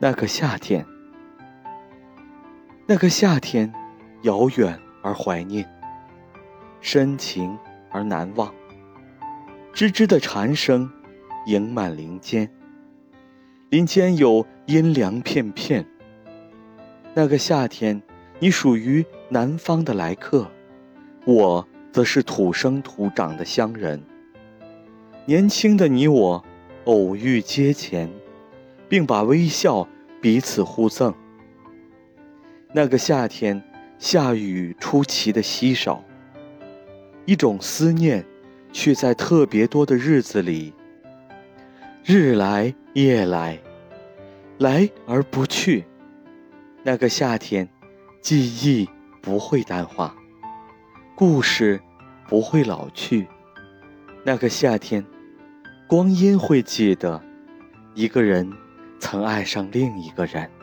那个夏天，那个夏天，遥远而怀念，深情而难忘。吱吱的蝉声，盈满林间。林间有阴凉片片。那个夏天，你属于南方的来客，我则是土生土长的乡人。年轻的你我，偶遇街前。并把微笑彼此互赠。那个夏天，下雨出奇的稀少。一种思念，却在特别多的日子里，日来夜来，来而不去。那个夏天，记忆不会淡化，故事不会老去。那个夏天，光阴会记得一个人。曾爱上另一个人。